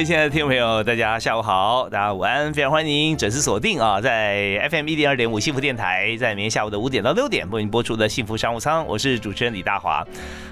位亲爱的听众朋友，大家下午好，大家午安，非常欢迎准时锁定啊，在 FM 一点二点五幸福电台，在明天下午的五点到六点为您播出的幸福商务舱，我是主持人李大华。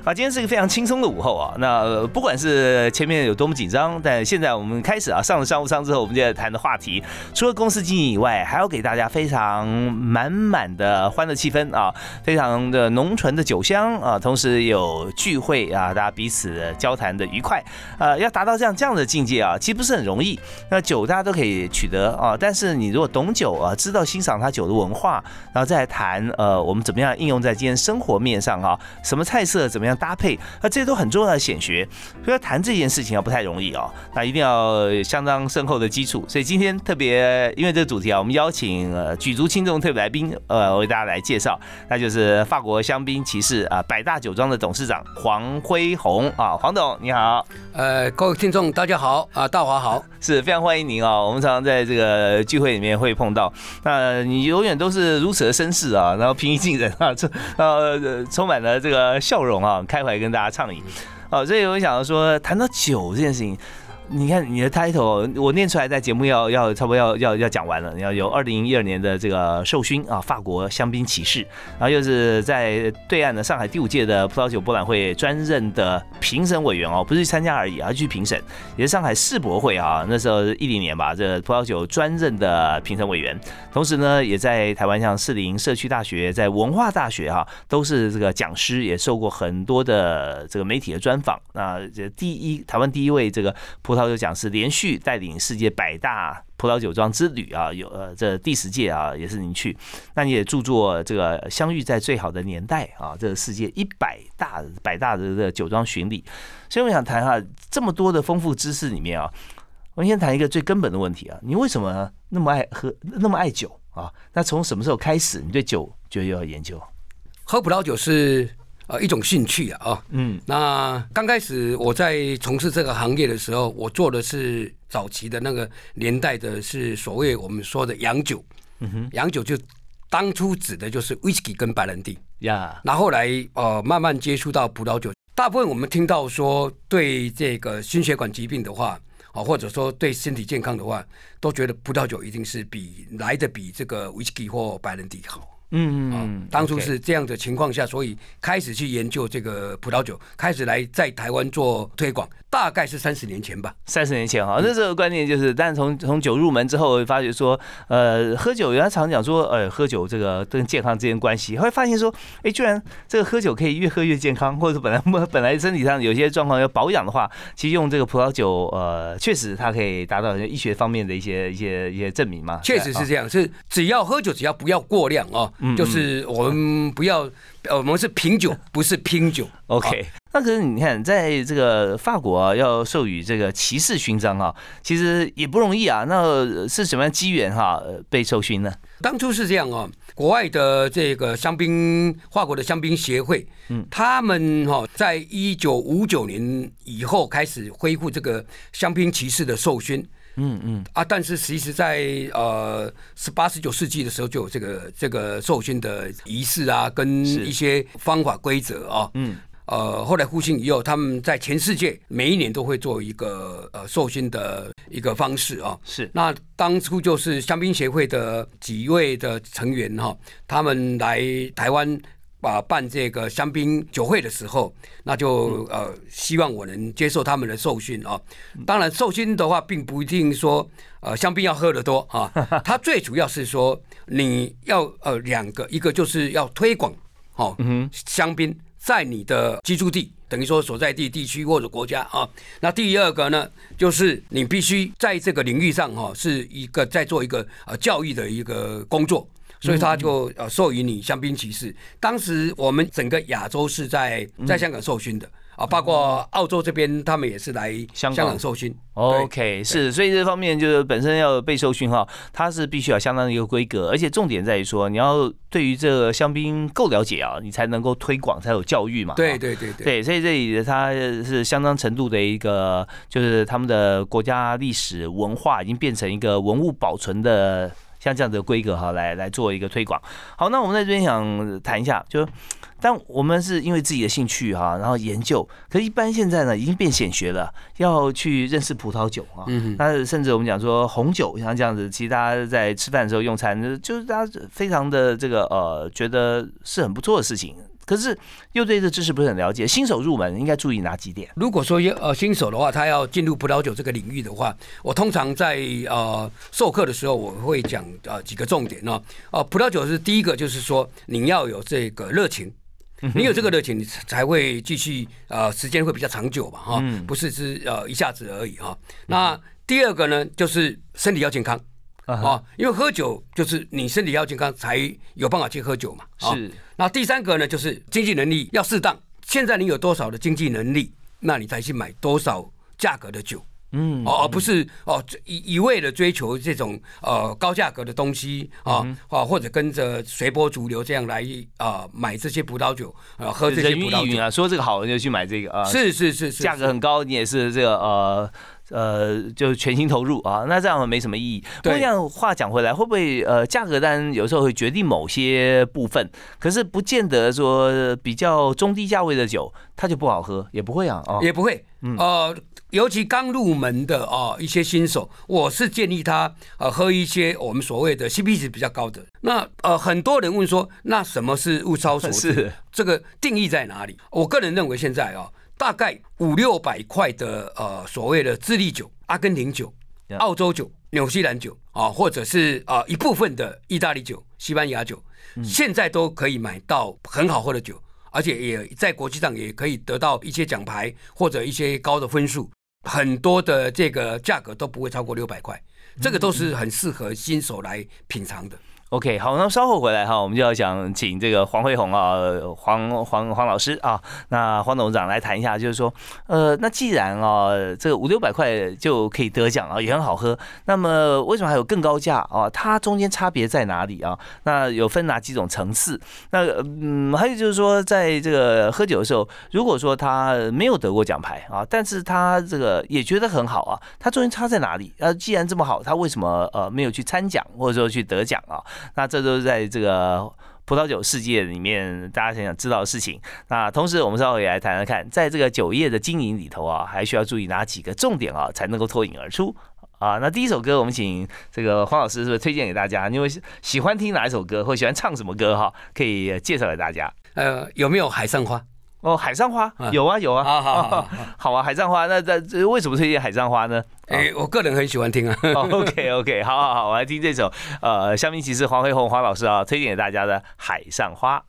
啊，今天是一个非常轻松的午后啊，那不管是前面有多么紧张，但现在我们开始啊，上了商务舱之后，我们就要谈的话题，除了公司经营以外，还要给大家非常满满的欢乐气氛啊，非常的浓醇的酒香啊，同时有聚会啊，大家彼此交谈的愉快，呃，要达到这样这样的境。界啊，其实不是很容易。那酒大家都可以取得啊，但是你如果懂酒啊，知道欣赏它酒的文化，然后再谈呃，我们怎么样应用在今天生活面上啊？什么菜色怎么样搭配？那这些都很重要的显学。所以谈这件事情啊，不太容易啊。那一定要相当深厚的基础。所以今天特别因为这个主题啊，我们邀请呃举足轻重特别来宾呃为大家来介绍，那就是法国香槟骑士啊百大酒庄的董事长黄辉宏啊，黄董你好。呃，各位听众大家好。啊，大华好，是非常欢迎您啊！我们常常在这个聚会里面会碰到，那你永远都是如此的绅士啊，然后平易近人啊，这呃充满了这个笑容啊，开怀跟大家畅饮哦，所以我想说，谈到酒这件事情。你看你的 title，我念出来在节目要要差不多要要要讲完了。你要有二零一二年的这个授勋啊，法国香槟骑士，然后又是在对岸的上海第五届的葡萄酒博览会专任的评审委员哦，不是去参加而已，而去评审，也是上海世博会啊，那时候一零年吧，这葡萄酒专任的评审委员。同时呢，也在台湾像士林社区大学、在文化大学哈，都是这个讲师，也受过很多的这个媒体的专访。那这第一台湾第一位这个葡葡萄酒讲是连续带领世界百大葡萄酒庄之旅啊，有呃这第十届啊，也是您去。那你也著作这个相遇在最好的年代啊，这个世界一百大百大的这个酒庄巡礼。所以我想谈哈这么多的丰富知识里面啊，我们先谈一个最根本的问题啊，你为什么那么爱喝那么爱酒啊？那从什么时候开始你对酒就要研究？喝葡萄酒是。呃，一种兴趣啊，啊，嗯，那刚开始我在从事这个行业的时候，我做的是早期的那个年代的，是所谓我们说的洋酒，嗯哼，洋酒就当初指的就是 whisky 跟白兰地。呀，那后来呃慢慢接触到葡萄酒，大部分我们听到说对这个心血管疾病的话，啊，或者说对身体健康的话，都觉得葡萄酒一定是比来的比这个 whisky 或白兰地好。嗯嗯，当初是这样的情况下，所以开始去研究这个葡萄酒，开始来在台湾做推广。大概是三十年前吧，三十年前哈，那这个观念就是，但是从从酒入门之后，发觉说，呃，喝酒原来常讲说，呃，喝酒这个跟健康之间关系，会发现说，哎，居然这个喝酒可以越喝越健康，或者本来本来身体上有些状况要保养的话，其实用这个葡萄酒，呃，确实它可以达到医学方面的一些一些一些证明嘛。确实是这样，是只要喝酒，只要不要过量哦，就是我们不要。我们是品酒，不是拼酒。OK，那可是你看，在这个法国啊，要授予这个骑士勋章啊，其实也不容易啊。那是什么样机缘哈被授勋呢？当初是这样啊，国外的这个香槟，法国的香槟协会，嗯，他们哈在一九五九年以后开始恢复这个香槟骑士的授勋。嗯嗯啊，但是其实，在呃十八十九世纪的时候，就有这个这个授勋的仪式啊，跟一些方法规则啊。嗯呃，后来复兴以后，他们在全世界每一年都会做一个呃授勋的一个方式啊。是那当初就是香槟协会的几位的成员哈，他们来台湾。把办这个香槟酒会的时候，那就呃希望我能接受他们的受训啊。当然，受训的话，并不一定说呃香槟要喝得多啊。它最主要是说你要呃两个，一个就是要推广哦香槟在你的居住地，等于说所在地地区或者国家啊。那第二个呢，就是你必须在这个领域上哈，是一个在做一个呃教育的一个工作。所以他就呃授予你香槟骑士。当时我们整个亚洲是在在香港授勋的。啊，包括澳洲这边，他们也是来香港受训。OK，是，所以这方面就是本身要被受训哈，它是必须要相当的一个规格，而且重点在于说，你要对于这个香槟够了解啊，你才能够推广，才有教育嘛。对对对对。对，所以这里它是相当程度的一个，就是他们的国家历史文化已经变成一个文物保存的像这样的规格哈，来来做一个推广。好，那我们在这边想谈一下，就。但我们是因为自己的兴趣哈，然后研究。可一般现在呢，已经变显学了，要去认识葡萄酒啊。嗯。那甚至我们讲说红酒，像这样子，其实大家在吃饭的时候用餐，就是大家非常的这个呃，觉得是很不错的事情。可是又对这知识不是很了解，新手入门应该注意哪几点？如果说要呃新手的话，他要进入葡萄酒这个领域的话，我通常在呃授课的时候，我会讲呃几个重点呢。哦，葡萄酒是第一个，就是说你要有这个热情。你有这个热情，你才会继续呃，时间会比较长久嘛，哈，不是是呃一下子而已哈。那第二个呢，就是身体要健康啊，因为喝酒就是你身体要健康才有办法去喝酒嘛。是。那第三个呢，就是经济能力要适当。现在你有多少的经济能力，那你才去买多少价格的酒。嗯，哦，而不是哦，一一味的追求这种呃高价格的东西啊啊，或者跟着随波逐流这样来啊买这些葡萄酒啊喝这些葡萄酒啊，说这个好你就去买这个啊，是是是是，价格很高你也是这个呃。呃，就全心投入啊，那这样没什么意义。不过这样话讲回来，会不会呃，价格单有时候会决定某些部分，可是不见得说比较中低价位的酒它就不好喝，也不会啊，也不会。嗯呃，尤其刚入门的啊一些新手，我是建议他呃喝一些我们所谓的 CP 值比较高的。那呃，很多人问说，那什么是物超所值？这个定义在哪里？我个人认为现在啊。大概五六百块的呃所谓的智利酒、阿根廷酒、澳洲酒、纽西兰酒啊，或者是啊一部分的意大利酒、西班牙酒，现在都可以买到很好喝的酒，而且也在国际上也可以得到一些奖牌或者一些高的分数，很多的这个价格都不会超过六百块，这个都是很适合新手来品尝的。OK，好，那稍后回来哈，我们就要想请这个黄慧红啊，黄黄黄老师啊，那黄董事长来谈一下，就是说，呃，那既然啊，这个五六百块就可以得奖啊，也很好喝，那么为什么还有更高价啊？它中间差别在哪里啊？那有分哪几种层次？那嗯，还有就是说，在这个喝酒的时候，如果说他没有得过奖牌啊，但是他这个也觉得很好啊，他中间差在哪里？呃，既然这么好，他为什么呃没有去参奖或者说去得奖啊？那这都是在这个葡萄酒世界里面，大家想想知道的事情。那同时，我们稍后也来谈谈看，在这个酒业的经营里头啊，还需要注意哪几个重点啊，才能够脱颖而出啊？那第一首歌，我们请这个黄老师是不是推荐给大家？因为喜欢听哪一首歌，或喜欢唱什么歌哈，可以介绍给大家。呃，有没有海上花？哦，海上花有啊有啊，好好 好啊，海上花，那这这为什么推荐海上花呢？哎，我个人很喜欢听啊。OK OK，好好好，我来听这首呃，香槟骑士黄飞鸿黄老师啊，推荐给大家的海上花。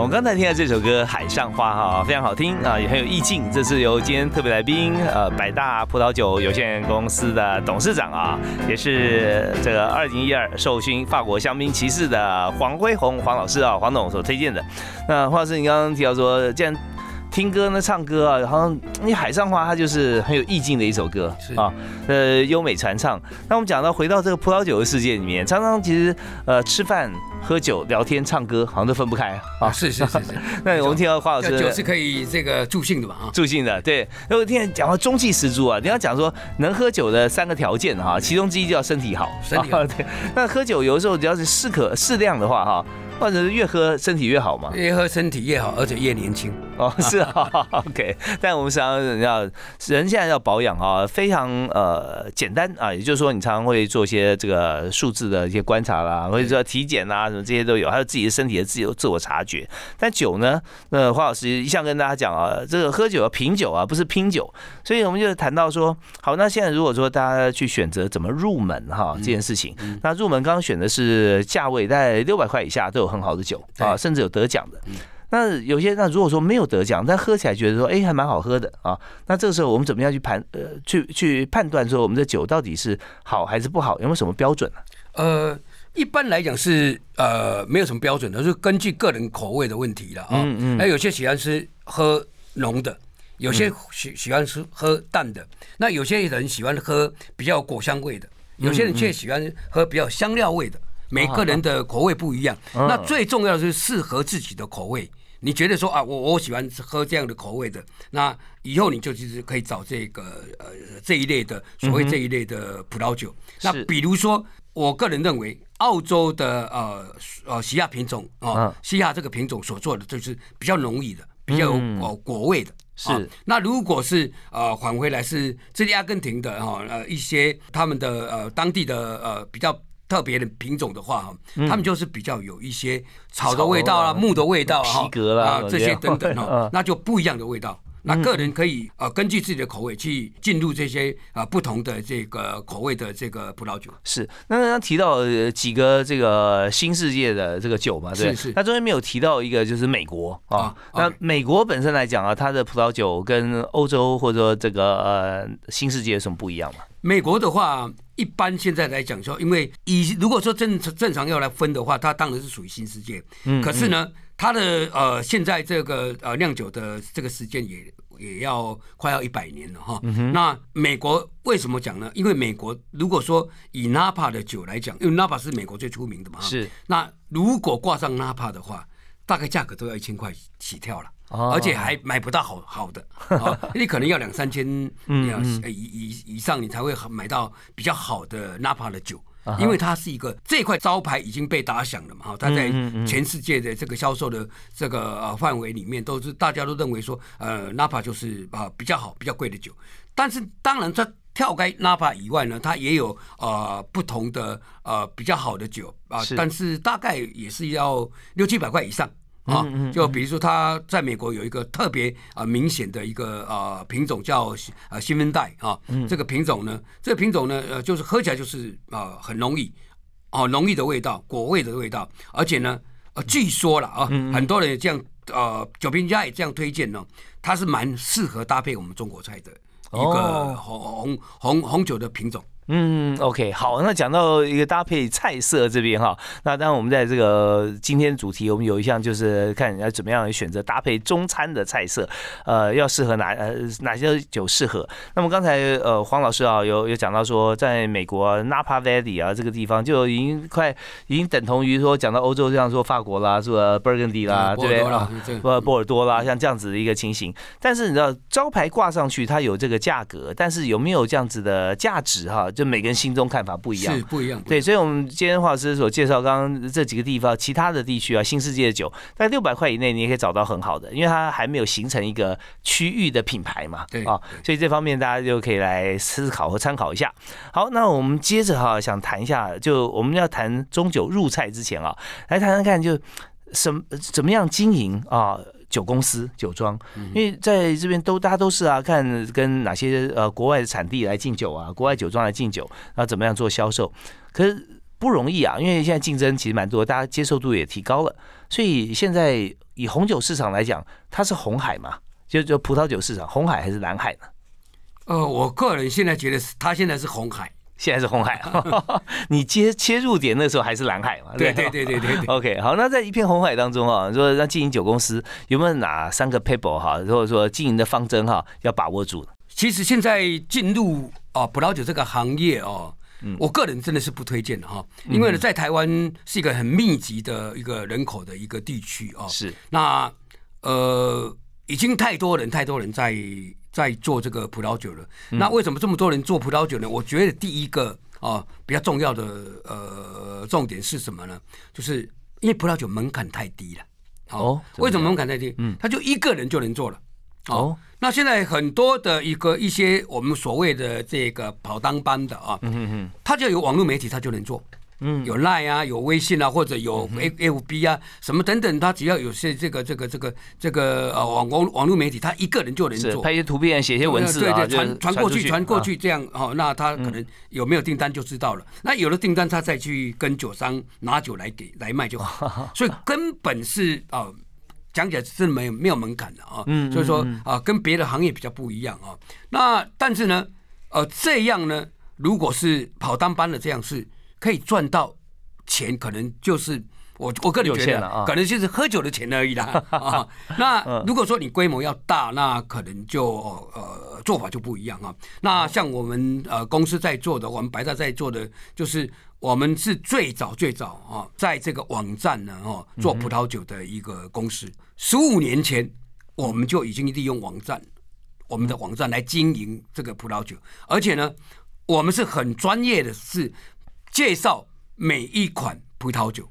我们刚才听到这首歌《海上花》哈，非常好听啊，也很有意境。这是由今天特别来宾呃，百大葡萄酒有限公司的董事长啊，也是这个二零一二授勋法国香槟骑士的黄辉宏黄老师啊，黄董所推荐的。那黄老师，你刚刚提到说，既然听歌呢，唱歌啊，好像你《海上花》它就是很有意境的一首歌啊，呃，优美传唱。那我们讲到回到这个葡萄酒的世界里面，常常其实呃吃饭、喝酒、聊天、唱歌，好像都分不开啊。是是是是。那我们听到华老师，酒是可以这个助兴的嘛？啊，助兴的，对。那我听讲话中气十足啊，你要讲说能喝酒的三个条件哈，其中之一就要身体好。身体好。对。那喝酒有的时候只要是适可适量的话哈。或者是越喝身体越好嘛？越喝身体越好，而且越年轻哦。是啊，OK。但我们常常要人现在要保养啊，非常呃简单啊，也就是说你常常会做一些这个数字的一些观察啦，或者说体检啊什么这些都有，还有自己的身体的自由自我察觉。但酒呢，那黄老师一向跟大家讲啊，这个喝酒要品酒啊，不是拼酒。所以我们就谈到说，好，那现在如果说大家去选择怎么入门哈这件事情，那入门刚刚选的是价位在六百块以下都有。很好的酒啊，甚至有得奖的。那有些那如果说没有得奖，但喝起来觉得说哎还蛮好喝的啊，那这个时候我们怎么样去判呃去去判断说我们的酒到底是好还是不好？有没有什么标准呢？呃，一般来讲是呃没有什么标准的，是根据个人口味的问题了啊。嗯嗯。那有些喜欢吃喝浓的，有些喜喜欢吃喝淡的，那有些人喜欢喝比较果香味的，有些人却喜欢喝比较香料味的。每个人的口味不一样，那最重要的是适合自己的口味。你觉得说啊，我我喜欢喝这样的口味的，那以后你就其实可以找这个呃这一类的所谓这一类的葡萄酒。那比如说，我个人认为澳洲的呃呃西亚品种啊，西亚这个品种所做的就是比较浓郁的，比较有果果味的。是。那如果是呃返回来是这里阿根廷的哈呃一些他们的呃当地的呃比较。特别的品种的话，哈，他们就是比较有一些草的味道啊、木的味道啊、皮革啦这些等等哈，那就不一样的味道。那个人可以呃根据自己的口味去进入这些啊不同的这个口味的这个葡萄酒。是，那刚刚提到几个这个新世界的这个酒嘛，对，是。那中间没有提到一个就是美国啊，那美国本身来讲啊，它的葡萄酒跟欧洲或者说这个呃新世界有什么不一样吗？美国的话，一般现在来讲说，因为以如果说正正常要来分的话，它当然是属于新世界。嗯。可是呢？它的呃，现在这个呃酿酒的这个时间也也要快要一百年了哈。那美国为什么讲呢？因为美国如果说以 Napa 的酒来讲，因为 Napa 是美国最出名的嘛。是。那如果挂上 Napa 的话，大概价格都要一千块起跳了，而且还买不到好好的，你可能要两三千以以以上，你才会买到比较好的 Napa 的酒。因为它是一个这块招牌已经被打响了嘛，哈，它在全世界的这个销售的这个呃范围里面，都是大家都认为说，呃，Napa 就是啊比较好、比较贵的酒。但是当然，它跳开 Napa 以外呢，它也有呃不同的呃比较好的酒啊，但是大概也是要六七百块以上。啊，就比如说，它在美国有一个特别啊明显的一个啊品种叫呃新芬带啊，这个品种呢，这个品种呢呃就是喝起来就是啊很浓郁，哦浓郁的味道，果味的味道，而且呢呃据说了啊，很多人也这样呃酒评家也这样推荐呢，它是蛮适合搭配我们中国菜的一个红红红红酒的品种。嗯，OK，好，那讲到一个搭配菜色这边哈，那当然我们在这个今天主题，我们有一项就是看要怎么样选择搭配中餐的菜色，呃，要适合哪呃哪些酒适合。那么刚才呃黄老师啊有有讲到说，在美国 Napa Valley 啊这个地方就已经快已经等同于说讲到欧洲这样说法国啦，是吧？Burgundy 啦，对不对？波尔多啦，像这样子的一个情形。但是你知道招牌挂上去，它有这个价格，但是有没有这样子的价值哈？就每个人心中看法不一样，是不一样。对，所以，我们今天华老师所介绍刚刚这几个地方，其他的地区啊，新世界的酒，在六百块以内，你也可以找到很好的，因为它还没有形成一个区域的品牌嘛。对啊，所以这方面大家就可以来思考和参考一下。好，那我们接着哈，想谈一下，就我们要谈中酒入菜之前啊，来谈谈看，就什怎么样经营啊。酒公司、酒庄，因为在这边都大家都是啊，看跟哪些呃国外的产地来进酒啊，国外酒庄来进酒，然后怎么样做销售，可是不容易啊，因为现在竞争其实蛮多，大家接受度也提高了，所以现在以红酒市场来讲，它是红海嘛，就就葡萄酒市场，红海还是蓝海呢？呃，我个人现在觉得是它现在是红海。现在是红海，你接切入点那时候还是蓝海嘛？对对对对对。OK，好，那在一片红海当中啊，说那经营酒公司，有没有哪三个 paper 哈，或者说经营的方针哈，要把握住？其实现在进入啊葡萄酒这个行业哦，我个人真的是不推荐的哈，因为呢，在台湾是一个很密集的一个人口的一个地区哦，是那呃，已经太多人太多人在。在做这个葡萄酒了，那为什么这么多人做葡萄酒呢？我觉得第一个啊比较重要的呃重点是什么呢？就是因为葡萄酒门槛太低了。哦，为什么门槛太低？嗯，他就一个人就能做了。哦，那现在很多的一个一些我们所谓的这个跑当班的啊，嗯嗯嗯，他就有网络媒体，他就能做。嗯，有 Line 啊，有微信啊，或者有 A F B 啊，什么等等，他只要有些这个这个这个这个呃网网网络媒体，他一个人就能做，拍一些图片，写些文字对对，传传过去，传过去，这样哦，那他可能有没有订单就知道了。那有了订单，他再去跟酒商拿酒来给来卖就好。所以根本是啊，讲起来是没有没有门槛的啊。嗯，所以说啊，跟别的行业比较不一样啊。那但是呢，呃，这样呢，如果是跑单班的这样是可以赚到钱，可能就是我我个人觉得，可能就是喝酒的钱而已啦。啊，那如果说你规模要大，那可能就呃做法就不一样啊。那像我们呃公司在做的，我们白大在做的就是。我们是最早最早啊，在这个网站呢，哦，做葡萄酒的一个公司。十五年前，我们就已经利用网站，我们的网站来经营这个葡萄酒，而且呢，我们是很专业的，是介绍每一款葡萄酒。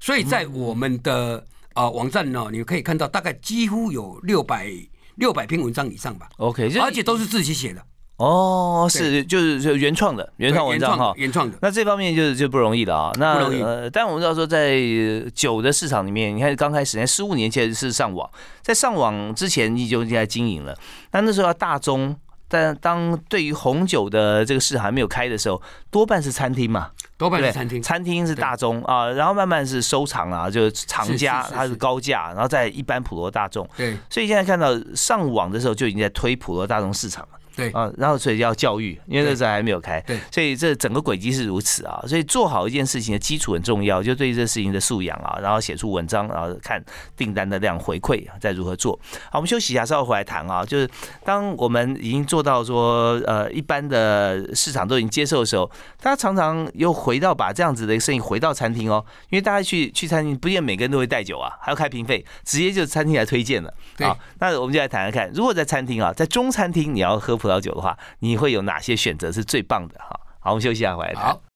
所以在我们的啊网站呢，你可以看到，大概几乎有六百六百篇文章以上吧。OK，而且都是自己写的。哦，是就是就原创的原创文章哈，原创的。那这方面就是就不容易了啊。那呃，但我们知道说，在酒的市场里面，你看刚开始，十五年前是上网，在上网之前你就在经营了。那那时候要大宗，但当对于红酒的这个市场还没有开的时候，多半是餐厅嘛，多半是餐厅，餐厅是大宗啊，然后慢慢是收藏啊，就是藏家它是高价，然后在一般普罗大众。对，所以现在看到上网的时候就已经在推普罗大众市场了。对啊，然后所以要教育，因为那时候还没有开，对，所以这整个轨迹是如此啊，所以做好一件事情的基础很重要，就对这事情的素养啊，然后写出文章，然后看订单的量回馈，再如何做。好，我们休息一下，稍后回来谈啊。就是当我们已经做到说，呃，一般的市场都已经接受的时候，大家常常又回到把这样子的一个生意回到餐厅哦，因为大家去去餐厅，不见每个人都会带酒啊，还要开瓶费，直接就餐厅来推荐了。好，那我们就来谈谈看，如果在餐厅啊，在中餐厅你要喝葡萄酒的话，你会有哪些选择是最棒的？哈，好，我们休息一下，回来。好。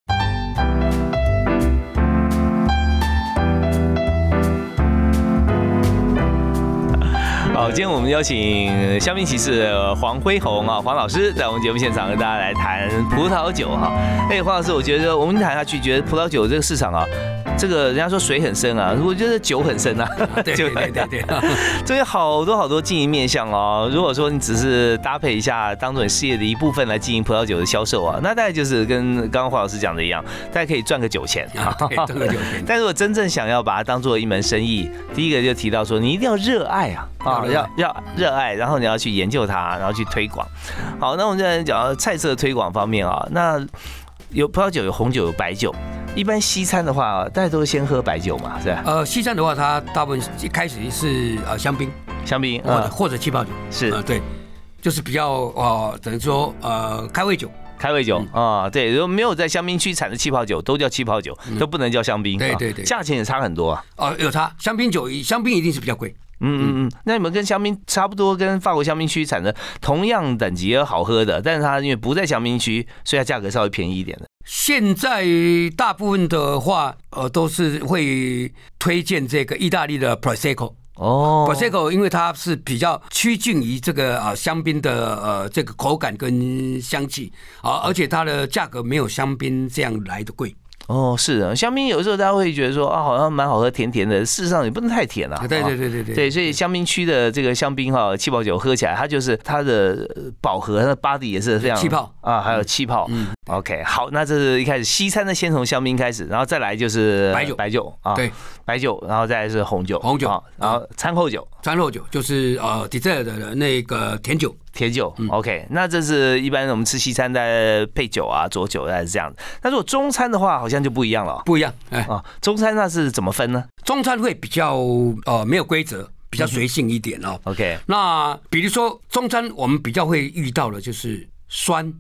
好，今天我们邀请香槟骑士黄辉宏啊，黄老师在我们节目现场跟大家来谈葡萄酒哈。哎，黄老师，我觉得我们谈下去，觉得葡萄酒这个市场啊。这个人家说水很深啊，我觉得酒很深啊。对对对对，这有 好多好多经营面向哦。如果说你只是搭配一下，当做你事业的一部分来经营葡萄酒的销售啊，那大概就是跟刚刚黄老师讲的一样，大家可以赚个酒钱啊，赚个酒钱。但如果真正想要把它当做一门生意，第一个就提到说，你一定要热爱啊啊，要要热爱，然后你要去研究它，然后去推广。好，那我们现在讲菜色推广方面啊，那有葡萄酒，有红酒，有白酒。一般西餐的话，大家都是先喝白酒嘛，是吧？呃，西餐的话，它大部分一开始是呃香槟，香槟或者或者气泡酒，是。呃对，就是比较呃等于说呃开胃酒，开胃酒啊，对，如果没有在香槟区产的气泡酒，都叫气泡酒，都不能叫香槟，对对对，价钱也差很多啊。哦，有差，香槟酒香槟一定是比较贵。嗯嗯嗯，那你们跟香槟差不多，跟法国香槟区产的同样等级好喝的，但是它因为不在香槟区，所以它价格稍微便宜一点的。现在大部分的话，呃，都是会推荐这个意大利的 Prosecco 哦，Prosecco 因为它是比较趋近于这个啊香槟的呃这个口感跟香气啊，而且它的价格没有香槟这样来的贵。哦，是的，香槟有时候大家会觉得说啊，好像蛮好喝，甜甜的。事实上也不能太甜了。对对对对对。对，所以香槟区的这个香槟哈气泡酒喝起来，它就是它的饱和，它的 body 也是非常气泡啊，还有气泡。嗯。OK，好，那这是一开始西餐的，先从香槟开始，然后再来就是白酒，白酒啊，对，白酒，然后再来是红酒，红酒，然后餐后酒，餐后酒就是呃 dessert 的那个甜酒。甜酒，OK，那这是一般我们吃西餐在配酒啊，佐酒还是这样那如果中餐的话，好像就不一样了，不一样，哎。啊，中餐那是怎么分呢？中餐会比较呃没有规则，比较随性一点哦。OK，那比如说中餐，我们比较会遇到的就是酸、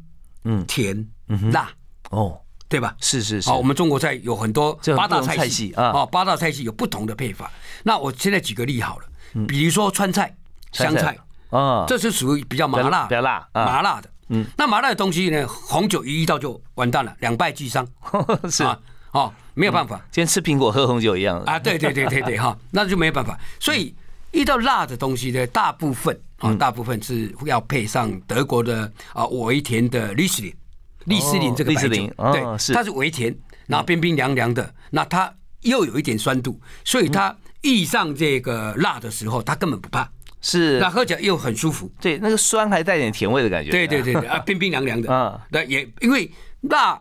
嗯、甜、辣，哦，对吧？是是是。好，我们中国菜有很多八大菜系。啊，哦，八大菜系有不同的配法。那我现在举个例好了，比如说川菜、湘菜。啊，这是属于比较麻辣、比较辣、麻辣的。嗯，那麻辣的东西呢，红酒一遇到就完蛋了，两败俱伤。是。啊，哦，没有办法，今天吃苹果喝红酒一样。啊。对对对对对，哈，那就没有办法。所以遇到辣的东西呢，大部分啊，大部分是要配上德国的啊维甜的利斯林，利斯林这个白酒，对，是。它是维甜，然后冰冰凉凉的，那它又有一点酸度，所以它遇上这个辣的时候，它根本不怕。是，那喝起来又很舒服。对，那个酸还带点甜味的感觉。对对对对啊，冰冰凉凉的。嗯，那也因为辣，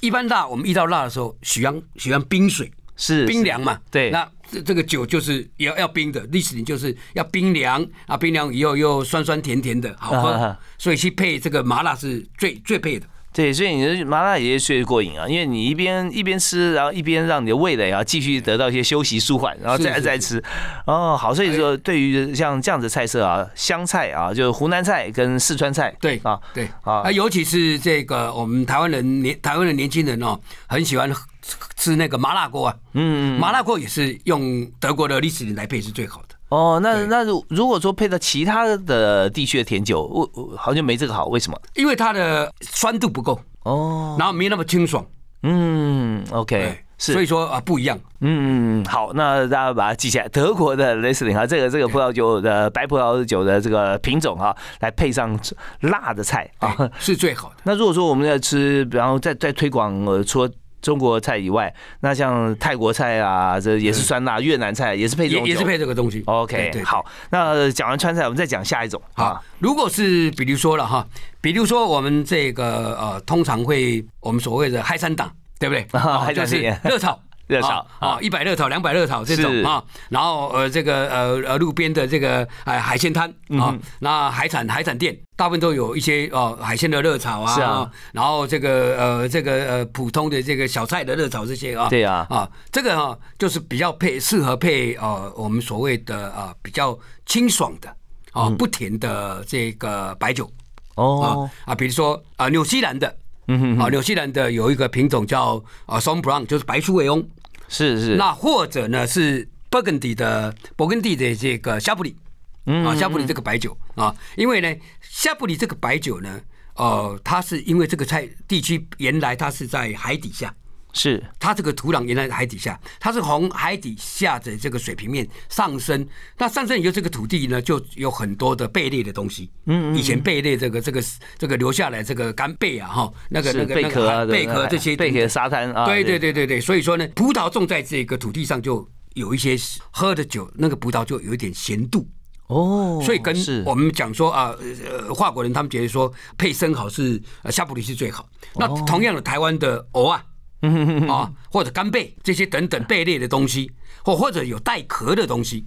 一般辣我们遇到辣的时候喜欢喜欢冰水，是冰凉嘛。对，那这这个酒就是要要冰的，历史里就是要冰凉啊，冰凉以后又酸酸甜甜的，好喝，所以去配这个麻辣是最最配的。对，所以你的麻辣也是过瘾啊，因为你一边一边吃，然后一边让你的味蕾啊继续得到一些休息舒缓，然后再再吃。哦，好，所以说对于像这样子菜色啊，湘菜啊，就是湖南菜跟四川菜，对啊，对。啊，尤其是这个我们台湾人年台湾的年轻人哦，很喜欢吃那个麻辣锅啊，嗯，麻辣锅也是用德国的历史来配是最好的。哦，那那如如果说配到其他的地区的甜酒，我我好像没这个好，为什么？因为它的酸度不够哦，然后没那么清爽。嗯，OK，是，所以说啊不一样。嗯，好，那大家把它记起来，德国的雷司令啊，这个这个葡萄酒的白葡萄酒的这个品种啊，来配上辣的菜啊，是最好的。那如果说我们要吃，然后再再推广呃，说。中国菜以外，那像泰国菜啊，这也是酸辣；越南菜也是配这种也是配这个东西。OK，好，那讲完川菜，我们再讲下一种好。如果是比如说了哈，比如说我们这个呃，通常会我们所谓的嗨三档，对不对？就是热炒。热炒啊，一百热炒，两百热炒这种啊，然后呃，这个呃呃，路边的这个哎海鲜摊啊，那海产海产店大部分都有一些哦海鲜的热炒啊，是啊，然后这个呃这个呃普通的这个小菜的热炒这些啊，对啊。啊，这个哈就是比较配适合配呃我们所谓的啊比较清爽的啊不甜的这个白酒哦。啊，比如说啊纽西兰的。嗯哼，啊，纽西兰的有一个品种叫啊 s o n Brown，就是白苏维翁，是是。那或者呢是勃艮第的勃艮第的这个夏布里，啊夏布里这个白酒啊，因为呢夏布里这个白酒呢，呃，它是因为这个菜地区原来它是在海底下。是它这个土壤原来海底下，它是从海底下的这个水平面上升，那上升以后，这个土地呢就有很多的贝类的东西。嗯嗯。以前贝类这个这个这个留下来这个干贝啊哈，那个那个贝壳贝壳这些贝壳沙滩啊。对对对对对，所以说呢，葡萄种在这个土地上就有一些喝的酒，那个葡萄就有一点咸度。哦。所以跟我们讲说啊，呃，法国人他们觉得说配生蚝是夏普里是最好。那同样的，台湾的藕啊。啊，或者干贝这些等等贝类的东西，或或者有带壳的东西，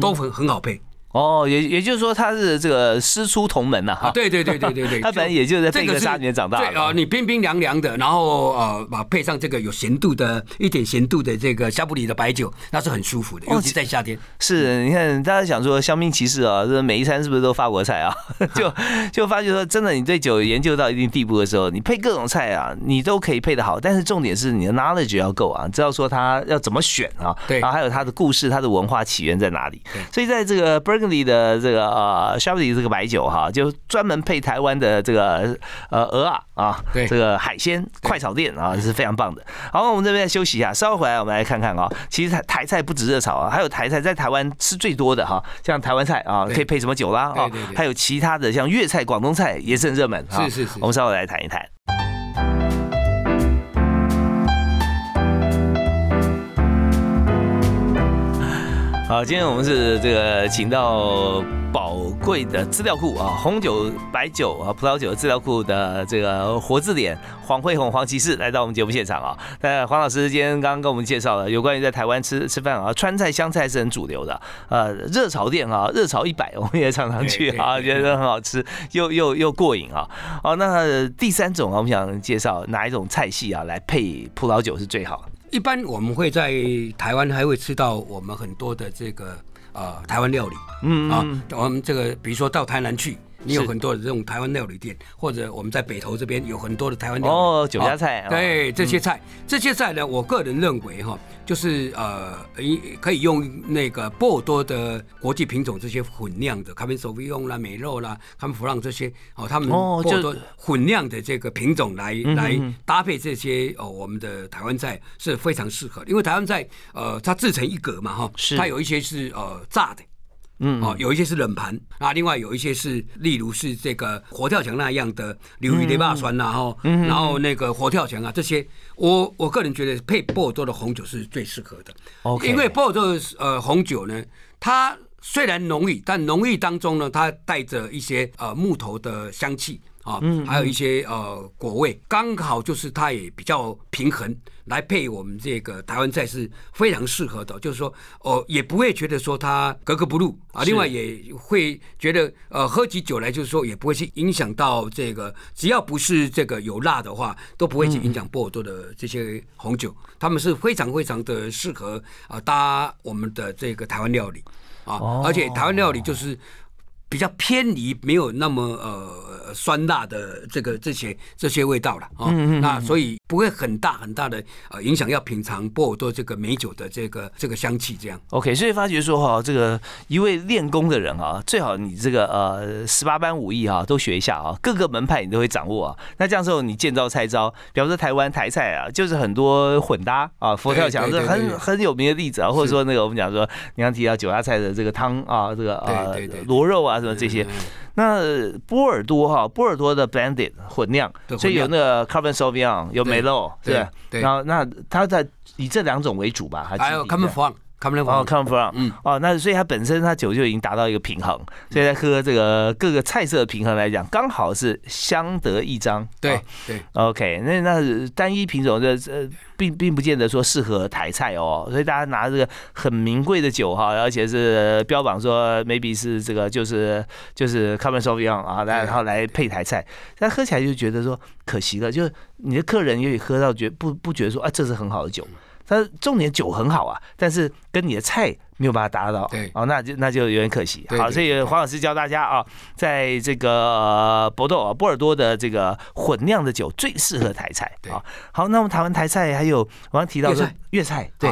都很很好配。哦，也也就是说，他是这个师出同门呐，哈，对对对对对 对，他本来也就在贝壳沙里面长大。对啊，你冰冰凉凉的，然后呃，把配上这个有咸度的一点咸度的这个夏布里的白酒，那是很舒服的，尤其在夏天。是，你看大家想说香槟骑士啊，这每一餐是不是都法国菜啊？就就发觉说，真的，你对酒研究到一定地步的时候，你配各种菜啊，你都可以配得好。但是重点是你的 knowledge 要够啊，知道说它要怎么选啊，对，然后还有它的故事、它的文化起源在哪里。所以在这个 Burgundy 的这个。呃 b l y 这个白酒哈，就专门配台湾的这个呃鹅啊啊，对，这个海鲜快炒店啊是非常棒的。好，我们这边休息一下，稍后回来我们来看看啊。其实台台菜不止热炒啊，还有台菜在台湾吃最多的哈，像台湾菜啊，可以配什么酒啦啊？还有其他的像粤菜、广东菜也是很热门啊。是是是，我们稍后来谈一谈。好，今天我们是这个请到宝贵的资料库啊，红酒、白酒啊、葡萄酒资料库的这个活字典黄慧红黄骑士来到我们节目现场啊。那黄老师今天刚刚跟我们介绍了有关于在台湾吃吃饭啊，川菜湘菜是很主流的。呃，热炒店啊，热炒一百我们也常常去啊，觉得很好吃，又又又过瘾啊。好，那第三种啊，我们想介绍哪一种菜系啊，来配葡萄酒是最好。一般我们会在台湾还会吃到我们很多的这个呃台湾料理，嗯啊，我们这个比如说到台南去。你有很多的这种台湾料理店，或者我们在北投这边有很多的台湾料理。哦，酒家菜。对这些菜，这些菜呢，我个人认为哈，就是呃，可以用那个波尔多的国际品种这些混酿的，卡宾索菲用啦、美肉啦、卡弗朗这些哦，他们波尔多混酿的这个品种来来搭配这些哦，我们的台湾菜是非常适合，因为台湾菜呃，它自成一格嘛哈，它有一些是呃炸的。嗯，哦，有一些是冷盘啊，另外有一些是，例如是这个活跳墙那样的流鱼雷霸酸呐，哈，然后那个活跳墙啊，这些，我我个人觉得配波尔多的红酒是最适合的。OK，因为波尔多的呃红酒呢，它虽然浓郁，但浓郁当中呢，它带着一些呃木头的香气啊，还有一些呃果味，刚好就是它也比较平衡，来配我们这个台湾菜是非常适合的。就是说，哦，也不会觉得说它格格不入啊。另外也会觉得，呃，喝起酒来就是说，也不会去影响到这个，只要不是这个有辣的话，都不会去影响波尔多的这些红酒。他们是非常非常的适合啊搭我们的这个台湾料理。啊，而且台湾料理就是比较偏离，没有那么呃酸辣的这个这些这些味道了啊。嗯那所以。不会很大很大的呃影响，要品尝波尔多这个美酒的这个这个香气，这样。OK，所以发觉说哈，这个一位练功的人啊，最好你这个呃十八般武艺啊都学一下啊，各个门派你都会掌握啊。那这样时候你见招拆招，比方说台湾台菜啊，就是很多混搭啊，佛跳墙是很很有名的例子啊，或者说那个我们讲说你刚提到九大菜的这个汤啊，这个呃螺肉啊什么这些。那波尔多哈，波尔多的 blended 混酿，所以有那个 Cabernet Sauvignon，有梅洛，对对。然后那它在以这两种为主吧，还有 Cabernet Franc。Come from，哦，Come from，嗯，哦，那所以它本身它酒就已经达到一个平衡，所以在喝这个各个菜色的平衡来讲，刚好是相得益彰。对对，OK，那那单一品种的呃，并并不见得说适合台菜哦，所以大家拿这个很名贵的酒哈，而且是标榜说 maybe 是这个就是就是 Come from 一样啊，然后来配台菜，但喝起来就觉得说可惜了，就是你的客人也许喝到觉不不觉得说啊这是很好的酒。它重点酒很好啊，但是跟你的菜没有办法达到，对，哦，那就那就有点可惜。好，所以黄老师教大家啊，在这个博豆啊波尔多的这个混酿的酒最适合台菜啊。好，那我们台湾台菜还有我刚提到的粤菜，对，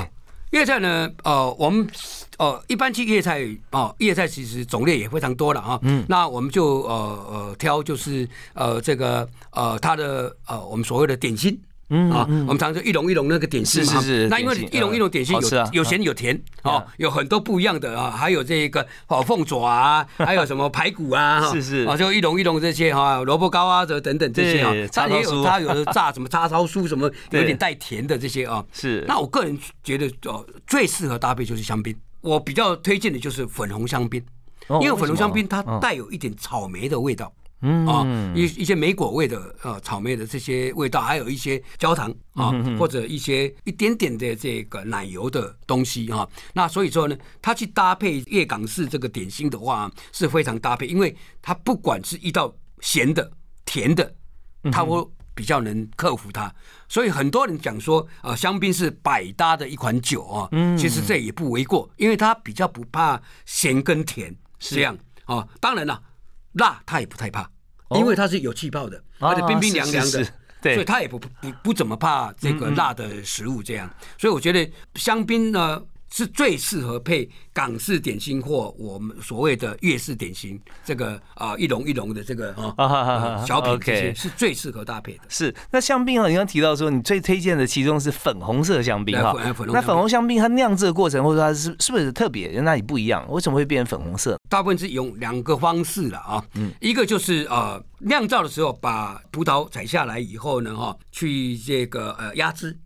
粤菜呢，呃，我们呃一般去粤菜哦，粤菜其实种类也非常多了啊。嗯，那我们就呃呃挑就是呃这个呃它的呃我们所谓的点心。嗯啊，我们常说一笼一笼那个点心嘛，是是是。那因为一笼一笼点心有有咸有甜，哦，有很多不一样的啊，还有这个哦凤爪啊，还有什么排骨啊，是是。啊，就一笼一笼这些哈，萝卜糕啊，这等等这些啊，它也有它有的炸什么叉烧酥什么，有点带甜的这些啊。是。那我个人觉得哦，最适合搭配就是香槟，我比较推荐的就是粉红香槟，因为粉红香槟它带有一点草莓的味道。嗯啊，一一些莓果味的呃草莓的这些味道，还有一些焦糖啊，或者一些一点点的这个奶油的东西啊。那所以说呢，它去搭配粤港式这个点心的话是非常搭配，因为它不管是一道咸的、甜的，它会比较能克服它。所以很多人讲说，呃，香槟是百搭的一款酒啊。嗯，其实这也不为过，因为它比较不怕咸跟甜，是这样啊。当然了。辣他也不太怕，因为它是有气泡的，而且冰冰凉凉的，所以他也不不不怎么怕这个辣的食物。这样，所以我觉得香槟呢。是最适合配港式点心或我们所谓的粤式点心，这个啊一笼一笼的这个啊小品这些是最适合搭配的。是那香槟啊，你刚提到说你最推荐的其中是粉红色香槟哈，那粉红香槟它酿制的过程或者它是是不是特别那里不一样？为什么会变成粉红色？大部分是用两个方式了啊，嗯，一个就是呃酿造的时候把葡萄采下来以后呢哈，去这个呃压汁，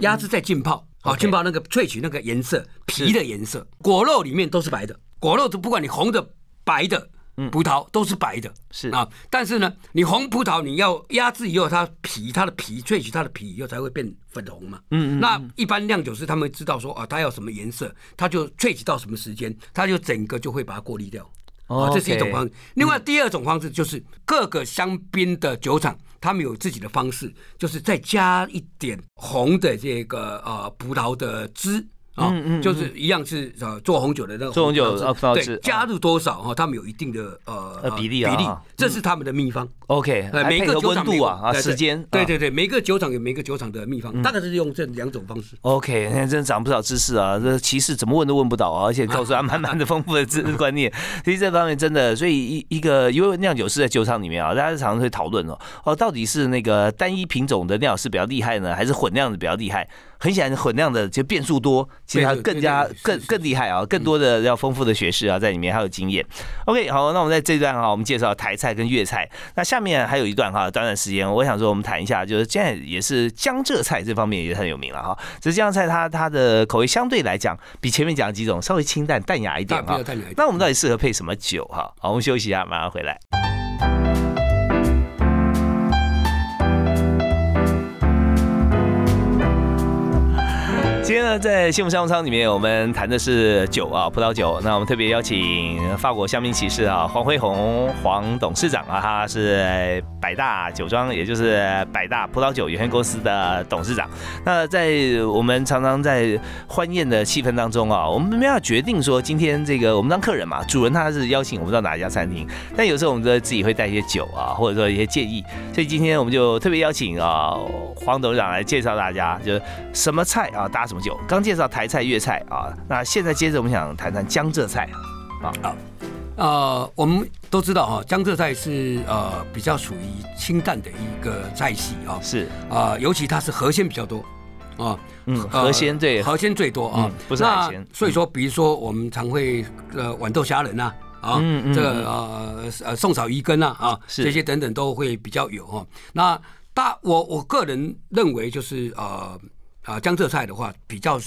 压汁再浸泡。好，浸泡那个萃取那个颜色，皮的颜色，果肉里面都是白的，果肉都不管你红的、白的，葡萄都是白的，是啊。但是呢，你红葡萄你要压制以后，它皮它的皮萃取它的皮以后才会变粉红嘛。嗯嗯。那一般酿酒师他们知道说啊，它要什么颜色，它就萃取到什么时间，它就整个就会把它过滤掉。哦，这是一种方式。另外，第二种方式就是各个香槟的酒厂。他们有自己的方式，就是再加一点红的这个呃葡萄的汁。啊，就是一样是呃做红酒的那个做红酒对加入多少哈，他们有一定的呃比例啊，比例，这是他们的秘方。OK，每个温度啊啊时间，对对对，每个酒厂有每个酒厂的秘方，大概是用这两种方式。OK，现 在真的长不少知识啊，这骑士怎么问都问不到啊，而且告诉 他满满的丰富的知识观念。其实这方面真的，所以一一个因为酿酒师在酒厂里面啊，大家常常会讨论哦哦，到底是那个单一品种的酿酒师比较厉害呢，还是混酿的比较厉害？很显然混酿的就变数多。其实他更加更更厉害啊，更多的要丰富的学识啊在里面，还有经验。OK，好，那我们在这段哈，我们介绍台菜跟粤菜。那下面还有一段哈，短短时间，我想说我们谈一下，就是现在也是江浙菜这方面也很有名了哈。只是江浙菜它它的口味相对来讲比前面讲的几种稍微清淡淡雅一点哈。那我们到底适合配什么酒哈？好，我们休息一下，马上回来。今天呢，在幸福商务舱里面，我们谈的是酒啊，葡萄酒。那我们特别邀请法国香槟骑士啊，黄辉宏黄董事长啊，他是百大酒庄，也就是百大葡萄酒有限公司的董事长。那在我们常常在欢宴的气氛当中啊，我们没法决定说今天这个我们当客人嘛，主人他是邀请我们到哪一家餐厅，但有时候我们都自己会带一些酒啊，或者说一些建议。所以今天我们就特别邀请啊黄董事长来介绍大家，就是什么菜啊搭什么。酒？刚介绍台菜、粤菜啊，那现在接着我们想谈谈江浙菜啊。啊。呃，我们都知道哈，江浙菜是呃比较属于清淡的一个菜系啊，是。啊，尤其它是河鲜比较多啊，嗯，河鲜对，河鲜最多啊，不是海鲜，所以说，比如说我们常会呃豌豆虾仁呐啊，这个呃呃宋嫂鱼羹呐啊，这些等等都会比较有哈。那大我我个人认为就是呃。啊，江浙菜的话比较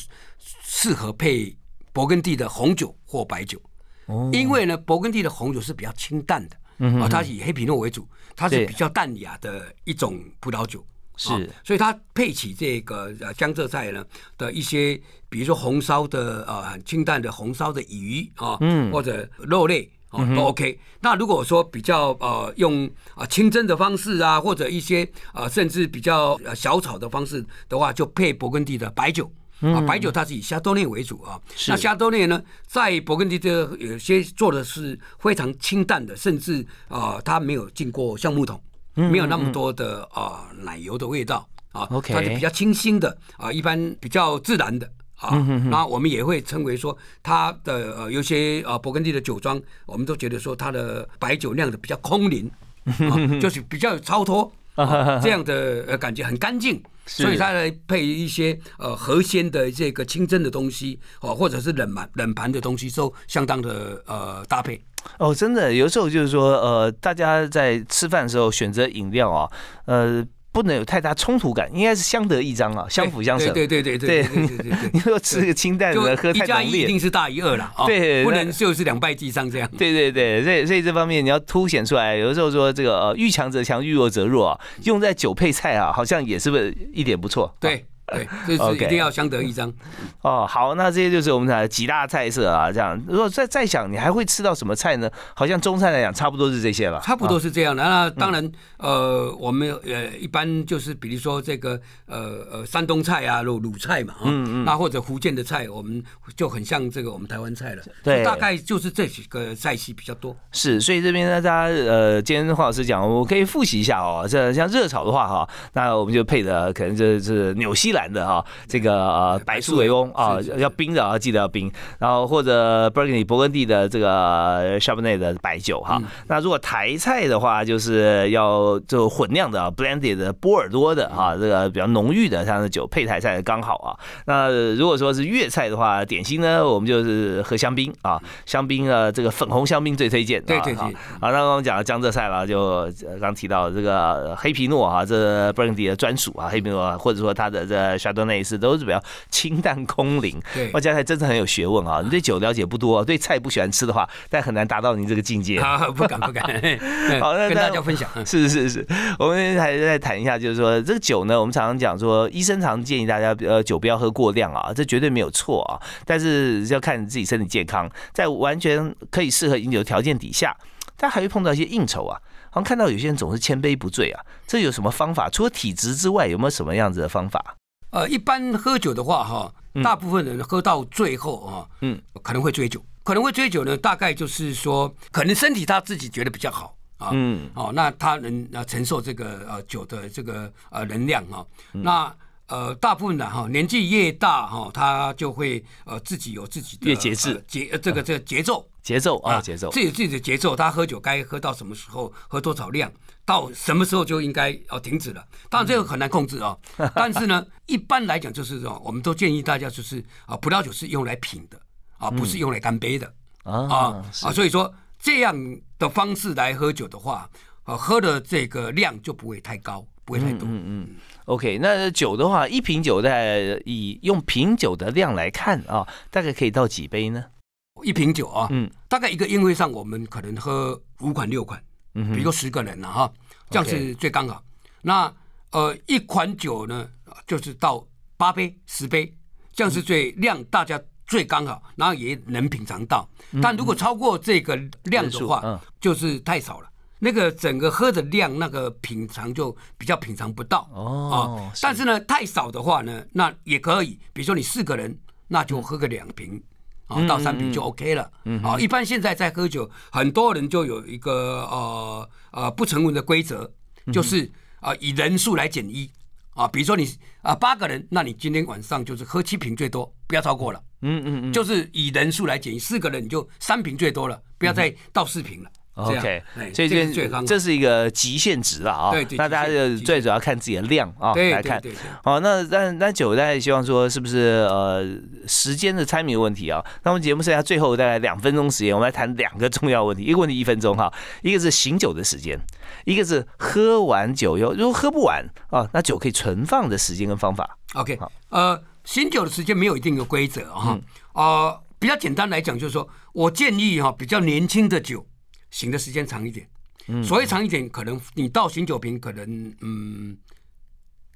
适合配勃艮第的红酒或白酒，哦，因为呢，勃艮第的红酒是比较清淡的，嗯，啊，它以黑皮诺为主，它是比较淡雅的一种葡萄酒，是，所以它配起这个呃江浙菜呢的一些，比如说红烧的呃很清淡的红烧的鱼啊，嗯，或者肉类。哦，都 OK。那如果说比较呃用啊清蒸的方式啊，或者一些呃甚至比较小炒的方式的话，就配勃艮第的白酒啊。白酒它是以夏多内为主啊。那夏多内呢，在勃艮第这有些做的是非常清淡的，甚至啊它没有进过橡木桶，没有那么多的啊奶油的味道啊。OK，它是比较清新的啊，一般比较自然的。啊，那我们也会称为说，它的呃有些呃勃艮第的酒庄，我们都觉得说它的白酒酿的比较空灵，就是比较超脱，这样的呃感觉很干净，所以它来配一些呃河鲜的这个清蒸的东西，哦或者是冷盘冷盘的东西，都相当的呃搭配。哦，真的，有时候就是说呃大家在吃饭的时候选择饮料啊，呃。不能有太大冲突感，应该是相得益彰啊，相辅相成。对对对对对对对。你说吃个清淡的，喝太浓烈，一定是大于二了。对，不能就是两败俱伤这样。对对对，所以所以这方面你要凸显出来。有的时候说这个呃，遇强则强，遇弱则弱啊，用在酒配菜啊，好像也是不是一点不错。对。对，就是一定要相得益彰。哦，好，那这些就是我们的几大菜色啊。这样，如果再再想，你还会吃到什么菜呢？好像中菜来讲，差不多是这些了。差不多是这样的。那当然，呃，我们呃一般就是，比如说这个呃呃山东菜啊，鲁鲁菜嘛，嗯嗯，那或者福建的菜，我们就很像这个我们台湾菜了。对，大概就是这几个菜系比较多。是，所以这边呢，大家呃，今天黄老师讲，我可以复习一下哦。这像热炒的话哈，那我们就配的可能就是纽西兰。的哈，这个呃白苏维翁啊，要冰的啊，记得要冰。然后或者 Burgundy 勃艮第的这个 Chardonnay 的白酒哈。那如果台菜的话，就是要就混酿的 blended 的波尔多的啊，这个比较浓郁的这样的酒配台菜刚好啊。那如果说是粤菜的话，点心呢，我们就是喝香槟啊，香槟啊，这个粉红香槟最推荐。对对对。好，那我们讲了江浙菜了，就刚提到这个黑皮诺哈，这 Burgundy 的专属啊，黑皮诺或者说它的这。夏多内斯都是比较清淡空灵，对，哇，家菜真的很有学问啊！你对酒了解不多，对菜不喜欢吃的话，但很难达到您这个境界。啊不敢不敢。好，那跟大家分享。是是是是，我们还再谈一下，就是说这个酒呢，我们常常讲说，医生常建议大家呃酒不要喝过量啊，这绝对没有错啊。但是要看你自己身体健康，在完全可以适合饮酒的条件底下，他还会碰到一些应酬啊。好像看到有些人总是千杯不醉啊，这有什么方法？除了体质之外，有没有什么样子的方法？呃，一般喝酒的话，哈，大部分人喝到最后啊，嗯，可能会追酒，可能会追酒呢，大概就是说，可能身体他自己觉得比较好啊，嗯，哦，那他能呃承受这个呃酒的这个呃能量哈，那呃大部分的哈年纪越大哈，他就会呃自己有自己的越节制。节这个这个节奏。节奏啊节奏。自己自己的节奏，他喝酒该喝到什么时候，喝多少量，到什么时候就应该要停止了？当然这个很难控制啊。但是呢，一般来讲就是说，我们都建议大家就是啊，葡萄酒是用来品的啊，不是用来干杯的啊啊。所以说这样的方式来喝酒的话，啊，喝的这个量就不会太高，不会太多。嗯嗯。OK，那酒的话，一瓶酒在以用品酒的量来看啊，大概可以倒几杯呢？一瓶酒啊，嗯，大概一个宴会上我们可能喝五款六款，嗯，比如十个人了哈，这样是最刚好。那呃，一款酒呢，就是到八杯十杯，这样是最量大家最刚好，然后也能品尝到。但如果超过这个量的话，就是太少了。那个整个喝的量，那个品尝就比较品尝不到哦。但是呢，太少的话呢，那也可以。比如说你四个人，那就喝个两瓶。啊，倒三瓶就 OK 了。啊，一般现在在喝酒，很多人就有一个呃呃不成文的规则，就是啊以人数来减一。啊，比如说你啊八个人，那你今天晚上就是喝七瓶最多，不要超过了。嗯嗯嗯，就是以人数来减一，四个人你就三瓶最多了，不要再倒四瓶了。OK，所以这这是一个极限值了啊。那大家就最主要看自己的量啊来看。好，那那那酒大家希望说是不是呃时间的猜谜问题啊？那我们节目剩下最后大概两分钟时间，我们来谈两个重要问题。一个问题一分钟哈，一个是醒酒的时间，一个是喝完酒又如果喝不完啊，那酒可以存放的时间跟方法。OK，好，呃，醒酒的时间没有一定的规则哈。啊，比较简单来讲就是说我建议哈比较年轻的酒。醒的时间长一点，所以长一点，可能你倒醒酒瓶，可能嗯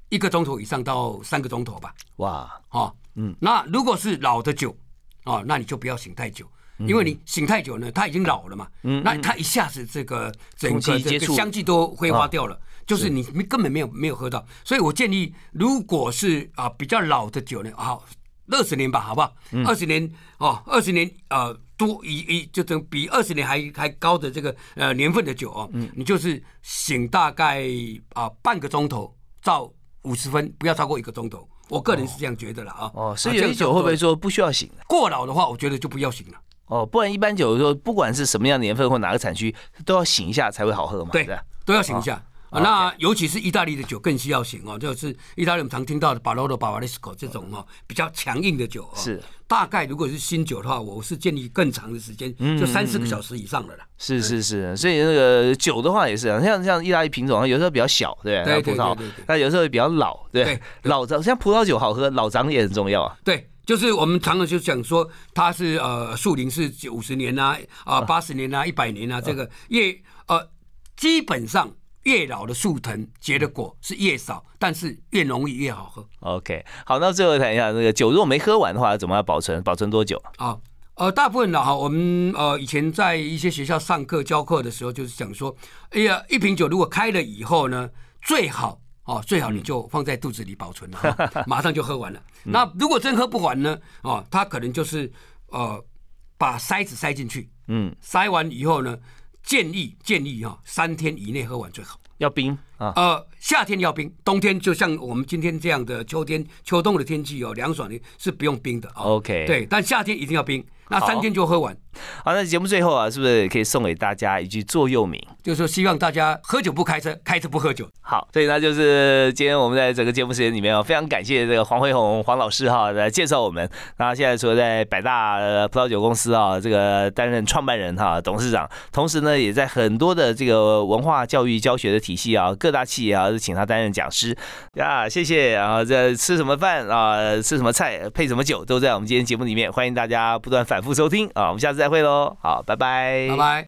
一个钟头以上到三个钟头吧。哇，哦，嗯，那如果是老的酒，哦，那你就不要醒太久，因为你醒太久呢，它已经老了嘛，嗯，那它一下子这个整个这个香气都挥发掉了，就是你根本没有没有喝到，所以我建议，如果是啊比较老的酒呢，好二十年吧，好不好？二十年哦，二十年呃。多一一就等比二十年还还高的这个呃年份的酒哦，嗯，你就是醒大概啊半个钟头到五十分，不要超过一个钟头。我个人是这样觉得了啊。哦，所以有些酒会不会说不需要醒？过老的话，我觉得就不要醒了。哦，不然一般酒说不管是什么样的年份或哪个产区，都要醒一下才会好喝嘛。对，都要醒一下。那尤其是意大利的酒更需要醒哦，就是意大利我们常听到的巴罗罗、巴瓦利斯科这种哦比较强硬的酒哦。是。大概如果是新酒的话，我是建议更长的时间，就三四个小时以上的了。是是是，所以那个酒的话也是啊，像像意大利品种啊，有时候比较小，对对？葡萄，那有时候比较老，对。老长像葡萄酒好喝，老长也很重要啊。对，就是我们常常就讲说，它是呃树龄是九十年呐，啊八十年呐，一百年呐，这个越呃基本上。越老的树藤结的果是越少，但是越容易越好喝。OK，好，那最后谈一下那个酒，如果没喝完的话，怎么样保存？保存多久？啊，呃，大部分的哈，我们呃以前在一些学校上课教课的时候，就是讲说，哎呀，一瓶酒如果开了以后呢，最好哦，最好你就放在肚子里保存了，马上就喝完了。那如果真喝不完呢，哦，它可能就是呃把塞子塞进去，嗯，塞完以后呢。建议建议哈，三天以内喝完最好。要冰啊？呃，夏天要冰，冬天就像我们今天这样的秋天、秋冬的天气哦，凉爽的是不用冰的。OK，对，但夏天一定要冰。那三天就喝完。好，那节目最后啊，是不是可以送给大家一句座右铭？就是说，希望大家喝酒不开车，开车不喝酒。好，所以呢，就是今天我们在整个节目时间里面啊，非常感谢这个黄辉宏黄老师哈来介绍我们。那现在除了在百大葡萄酒公司啊，这个担任创办人哈董事长，同时呢，也在很多的这个文化教育教学的体系啊，各大企业啊，请他担任讲师呀。谢谢啊，这吃什么饭啊，吃什么菜，配什么酒，都在我们今天节目里面。欢迎大家不断反复收听啊，我们下次再会喽。好，拜拜，拜拜。